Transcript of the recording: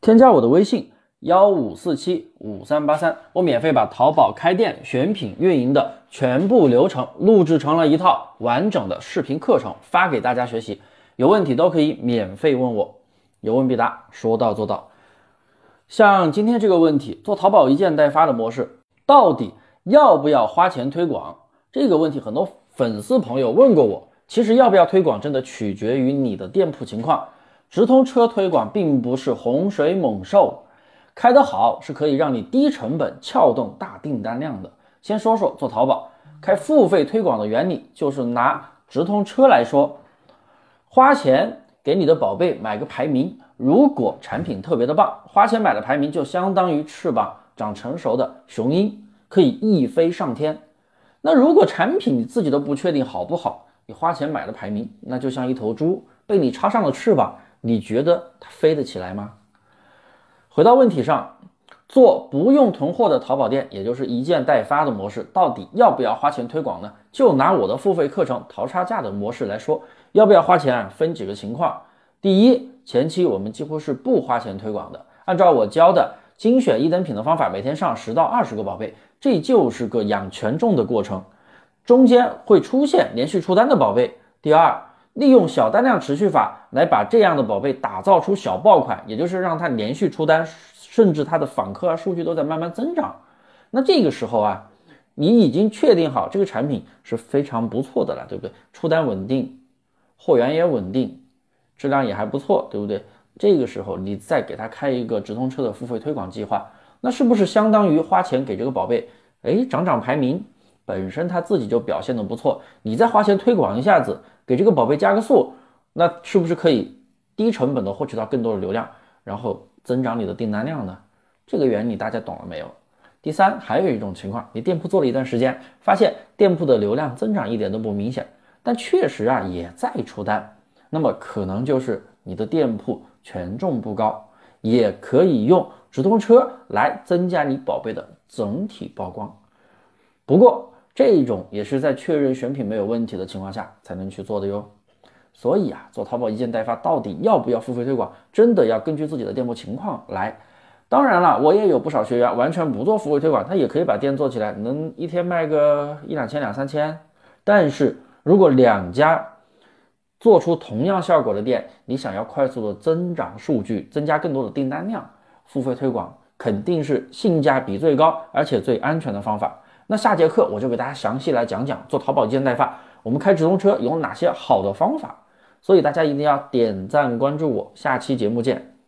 添加我的微信幺五四七五三八三，我免费把淘宝开店选品运营的全部流程录制成了一套完整的视频课程，发给大家学习。有问题都可以免费问我，有问必答，说到做到。像今天这个问题，做淘宝一件代发的模式，到底要不要花钱推广？这个问题很多粉丝朋友问过我。其实要不要推广，真的取决于你的店铺情况。直通车推广并不是洪水猛兽，开得好是可以让你低成本撬动大订单量的。先说说做淘宝开付费推广的原理，就是拿直通车来说，花钱给你的宝贝买个排名，如果产品特别的棒，花钱买的排名就相当于翅膀长成熟的雄鹰，可以一飞上天。那如果产品你自己都不确定好不好？你花钱买的排名，那就像一头猪被你插上了翅膀，你觉得它飞得起来吗？回到问题上，做不用囤货的淘宝店，也就是一件代发的模式，到底要不要花钱推广呢？就拿我的付费课程淘差价的模式来说，要不要花钱啊？分几个情况。第一，前期我们几乎是不花钱推广的，按照我教的精选一等品的方法，每天上十到二十个宝贝，这就是个养权重的过程。中间会出现连续出单的宝贝。第二，利用小单量持续法来把这样的宝贝打造出小爆款，也就是让它连续出单，甚至它的访客啊数据都在慢慢增长。那这个时候啊，你已经确定好这个产品是非常不错的了，对不对？出单稳定，货源也稳定，质量也还不错，对不对？这个时候你再给他开一个直通车的付费推广计划，那是不是相当于花钱给这个宝贝，哎，涨涨排名？本身它自己就表现的不错，你再花钱推广一下子，给这个宝贝加个速，那是不是可以低成本的获取到更多的流量，然后增长你的订单量呢？这个原理大家懂了没有？第三，还有一种情况，你店铺做了一段时间，发现店铺的流量增长一点都不明显，但确实啊也在出单，那么可能就是你的店铺权重不高，也可以用直通车来增加你宝贝的整体曝光。不过，这种也是在确认选品没有问题的情况下才能去做的哟。所以啊，做淘宝一件代发到底要不要付费推广，真的要根据自己的店铺情况来。当然了，我也有不少学员完全不做付费推广，他也可以把店做起来，能一天卖个一两千、两三千。但是如果两家做出同样效果的店，你想要快速的增长数据，增加更多的订单量，付费推广肯定是性价比最高而且最安全的方法。那下节课我就给大家详细来讲讲做淘宝一件代发，我们开直通车有哪些好的方法，所以大家一定要点赞关注我，下期节目见。